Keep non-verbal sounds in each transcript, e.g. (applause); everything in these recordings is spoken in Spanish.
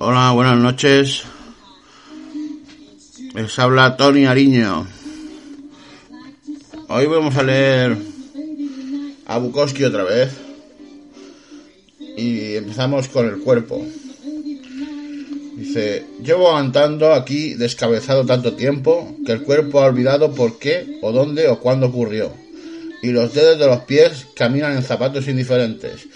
Hola, buenas noches. Les habla Tony Ariño. Hoy vamos a leer a Bukowski otra vez. Y empezamos con el cuerpo. Dice, llevo aguantando aquí descabezado tanto tiempo que el cuerpo ha olvidado por qué o dónde o cuándo ocurrió. Y los dedos de los pies caminan en zapatos indiferentes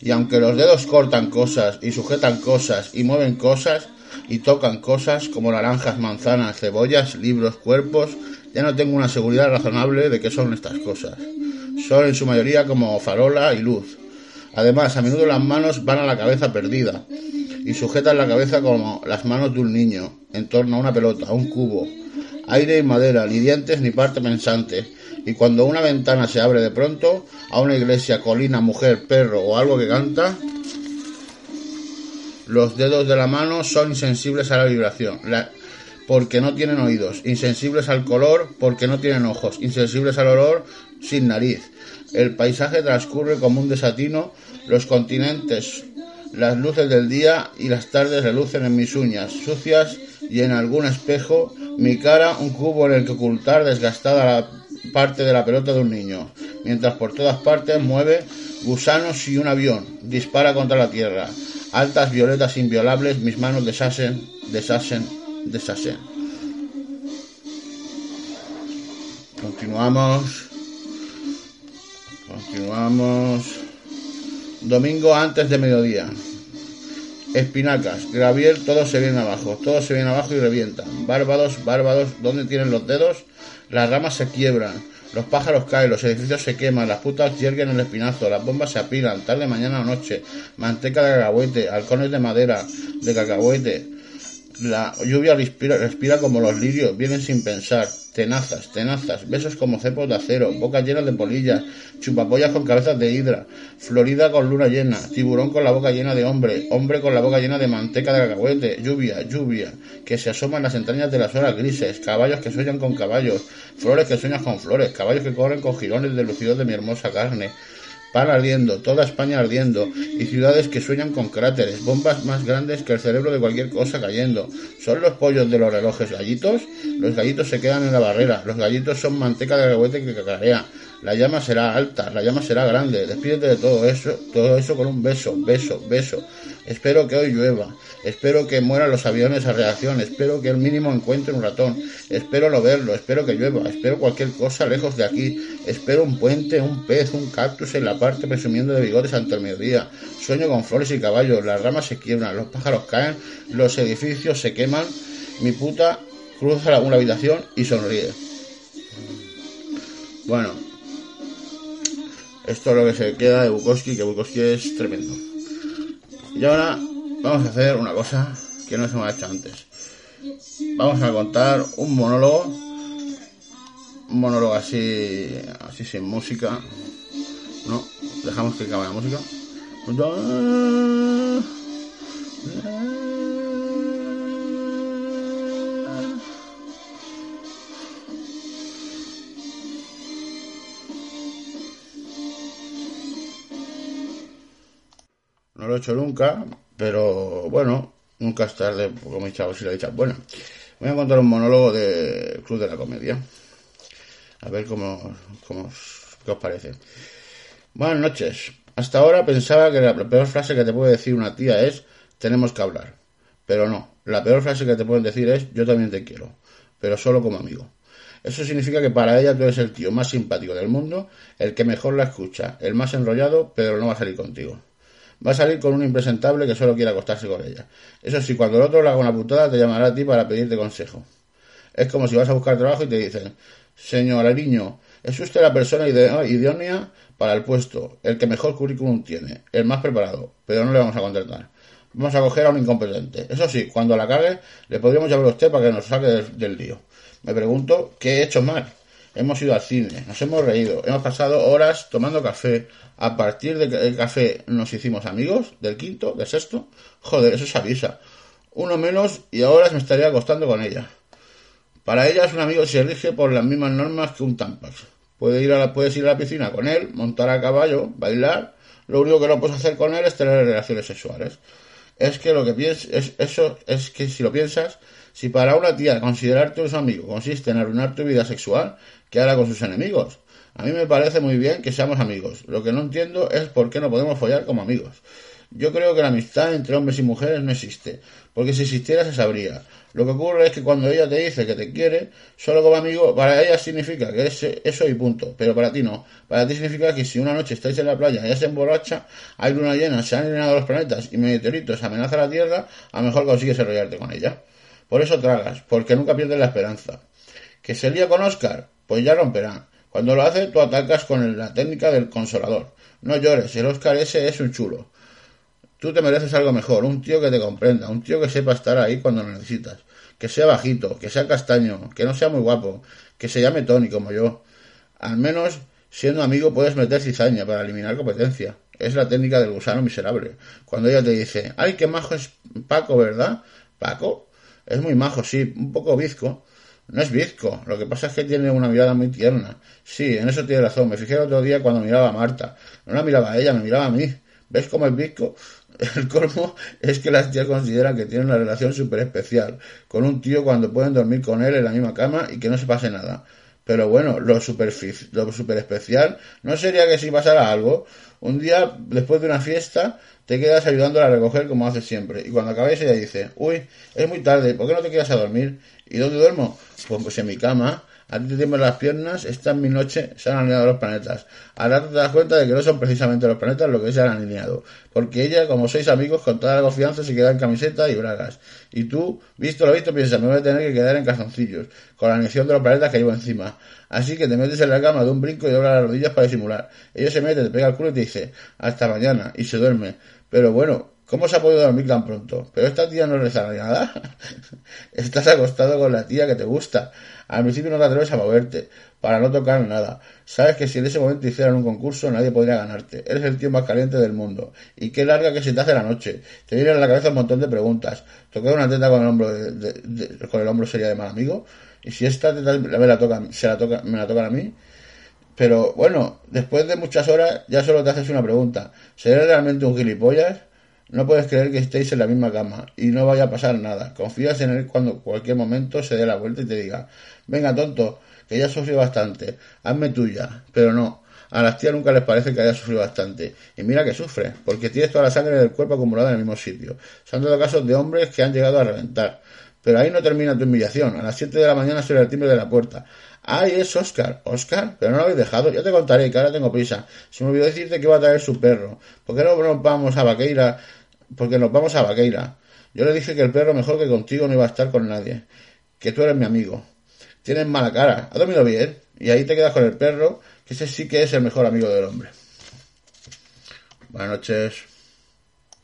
y aunque los dedos cortan cosas y sujetan cosas y mueven cosas y tocan cosas como naranjas, manzanas, cebollas, libros, cuerpos, ya no tengo una seguridad razonable de qué son estas cosas. Son en su mayoría como farola y luz. Además, a menudo las manos van a la cabeza perdida y sujetan la cabeza como las manos de un niño en torno a una pelota, a un cubo. Aire y madera, ni dientes ni parte pensante y cuando una ventana se abre de pronto a una iglesia, colina, mujer, perro o algo que canta, los dedos de la mano son insensibles a la vibración, porque no tienen oídos, insensibles al color porque no tienen ojos, insensibles al olor sin nariz. El paisaje transcurre como un desatino, los continentes, las luces del día y las tardes relucen en mis uñas, sucias y en algún espejo, mi cara un cubo en el que ocultar desgastada la parte de la pelota de un niño, mientras por todas partes mueve gusanos y un avión, dispara contra la tierra. Altas violetas inviolables, mis manos deshacen, deshacen, deshacen. Continuamos. Continuamos. Domingo antes de mediodía. Espinacas, gravier, todos se vienen abajo, todos se vienen abajo y revientan. Bárbados, bárbados, ¿dónde tienen los dedos? Las ramas se quiebran, los pájaros caen, los edificios se queman, las putas yerguen el espinazo, las bombas se apilan, tarde, mañana o noche, manteca de cacahuete, halcones de madera, de cacahuete. La lluvia respira, respira como los lirios, vienen sin pensar, tenazas, tenazas, besos como cepos de acero, bocas llenas de polillas, chupapollas con cabezas de hidra, florida con luna llena, tiburón con la boca llena de hombre, hombre con la boca llena de manteca de cacahuete, lluvia, lluvia, que se asoman las entrañas de las horas grises, caballos que sueñan con caballos, flores que sueñan con flores, caballos que corren con jirones de lucidos de mi hermosa carne, pan ardiendo, toda España ardiendo, y ciudades que sueñan con cráteres, bombas más grandes que el cerebro de cualquier cosa cayendo. ¿Son los pollos de los relojes gallitos? Los gallitos se quedan en la barrera, los gallitos son manteca de agüete que cacarea. La llama será alta, la llama será grande. Despídete de todo eso, todo eso con un beso, beso, beso. Espero que hoy llueva. Espero que mueran los aviones a reacción. Espero que el mínimo encuentre un ratón. Espero no verlo. Espero que llueva. Espero cualquier cosa lejos de aquí. Espero un puente, un pez, un cactus en la parte presumiendo de bigotes ante el mediodía. Sueño con flores y caballos. Las ramas se quiebran. Los pájaros caen. Los edificios se queman. Mi puta cruza una habitación y sonríe. Bueno, esto es lo que se queda de Bukowski, que Bukowski es tremendo. Y ahora vamos a hacer una cosa que no se me hecho antes. Vamos a contar un monólogo, un monólogo así, así sin música. No, dejamos que acabe la música. Hecho nunca, pero bueno, nunca es tarde, como he dicho, si la dicha bueno. Voy a contar un monólogo de Club de la Comedia. A ver cómo, cómo os parece. Buenas noches. Hasta ahora pensaba que la peor frase que te puede decir una tía es tenemos que hablar. Pero no, la peor frase que te pueden decir es yo también te quiero, pero solo como amigo. Eso significa que para ella tú eres el tío más simpático del mundo, el que mejor la escucha, el más enrollado, pero no va a salir contigo va a salir con un impresentable que solo quiere acostarse con ella. Eso sí, cuando el otro le haga una putada, te llamará a ti para pedirte consejo. Es como si vas a buscar trabajo y te dicen, señor Ariño, Es usted la persona idónea para el puesto, el que mejor currículum tiene, el más preparado, pero no le vamos a contratar. Vamos a coger a un incompetente. Eso sí, cuando la cague, le podríamos llamar a usted para que nos saque del, lío. Me pregunto, ¿qué he hecho mal? Hemos ido al cine, nos hemos reído, hemos pasado horas tomando café. A partir del café nos hicimos amigos, del quinto, del sexto. Joder, eso se avisa. Uno menos y ahora me estaría acostando con ella. Para ella es un amigo y se rige por las mismas normas que un Tampax. Puedes ir a la, ir a la piscina con él, montar a caballo, bailar. Lo único que no puedes hacer con él es tener relaciones sexuales. Es que lo que piensas, es, eso es que si lo piensas, si para una tía considerarte un amigo consiste en arruinar tu vida sexual, ¿qué hará con sus enemigos? A mí me parece muy bien que seamos amigos. Lo que no entiendo es por qué no podemos follar como amigos. Yo creo que la amistad entre hombres y mujeres no existe, porque si existiera se sabría. Lo que ocurre es que cuando ella te dice que te quiere, solo como amigo, para ella significa que es eso y punto, pero para ti no. Para ti significa que si una noche estáis en la playa y ella se emborracha, hay luna llena, se han eliminado los planetas y meteoritos amenaza la Tierra, a lo mejor consigues enrollarte con ella. Por eso tragas, porque nunca pierdes la esperanza. ¿Que se lía con Oscar? Pues ya romperá. Cuando lo hace, tú atacas con la técnica del consolador. No llores, el Oscar ese es un chulo. Tú te mereces algo mejor, un tío que te comprenda, un tío que sepa estar ahí cuando lo necesitas, que sea bajito, que sea castaño, que no sea muy guapo, que se llame Tony como yo. Al menos, siendo amigo, puedes meter cizaña para eliminar competencia. Es la técnica del gusano miserable. Cuando ella te dice, ay, qué majo es Paco, ¿verdad? Paco es muy majo, sí, un poco bizco. No es bizco, lo que pasa es que tiene una mirada muy tierna. Sí, en eso tiene razón. Me fijé el otro día cuando miraba a Marta. No la miraba a ella, me miraba a mí. ¿Ves cómo es bizco? (laughs) El colmo es que las tías consideran que tienen una relación súper especial con un tío cuando pueden dormir con él en la misma cama y que no se pase nada. Pero bueno, lo lo especial no sería que si pasara algo, un día después de una fiesta te quedas ayudándola a recoger como haces siempre. Y cuando acabáis ella dice, uy, es muy tarde, ¿por qué no te quedas a dormir? ¿Y dónde duermo? Pues, pues en mi cama a ti te tiemblan las piernas, esta en mi noche se han alineado los planetas. Ahora te das cuenta de que no son precisamente los planetas lo que se han alineado, porque ella, como sois amigos, con toda la confianza se queda en camiseta y bragas. Y tú, visto lo visto, piensas, me voy a tener que quedar en calzoncillos, con la alineación de los planetas que llevo encima. Así que te metes en la cama de un brinco y doblas las rodillas para disimular. Ella se mete, te pega el culo y te dice, hasta mañana, y se duerme. Pero bueno, ¿Cómo se ha podido dormir tan pronto? Pero esta tía no le sale nada. (laughs) Estás acostado con la tía que te gusta. Al principio no te atreves a moverte, para no tocar nada. Sabes que si en ese momento hicieran un concurso nadie podría ganarte. Eres el tío más caliente del mundo. Y qué larga que se te hace la noche. Te vienen a la cabeza un montón de preguntas. ¿Tocar una teta con el hombro con el hombro sería de mal amigo? Y si esta teta me la toca, se la toca, me la tocan a mí, pero bueno, después de muchas horas ya solo te haces una pregunta. ¿Seré realmente un gilipollas? No puedes creer que estéis en la misma cama y no vaya a pasar nada. Confías en él cuando cualquier momento se dé la vuelta y te diga, venga tonto, que ya sufrido bastante, hazme tuya. Pero no, a las tías nunca les parece que haya sufrido bastante. Y mira que sufre, porque tienes toda la sangre del cuerpo acumulada en el mismo sitio. Se han dado casos de hombres que han llegado a reventar. Pero ahí no termina tu humillación. A las 7 de la mañana suena el timbre de la puerta. ¡Ay, es Oscar! ¿Oscar? Pero no lo habéis dejado. Ya te contaré, que ahora tengo prisa. Se me olvidó decirte que iba a traer su perro. ¿Por qué no vamos a Vaqueira porque nos vamos a Vaqueira. Yo le dije que el perro mejor que contigo no iba a estar con nadie, que tú eres mi amigo. Tienes mala cara, ha dormido bien, y ahí te quedas con el perro, que ese sí que es el mejor amigo del hombre. Buenas noches.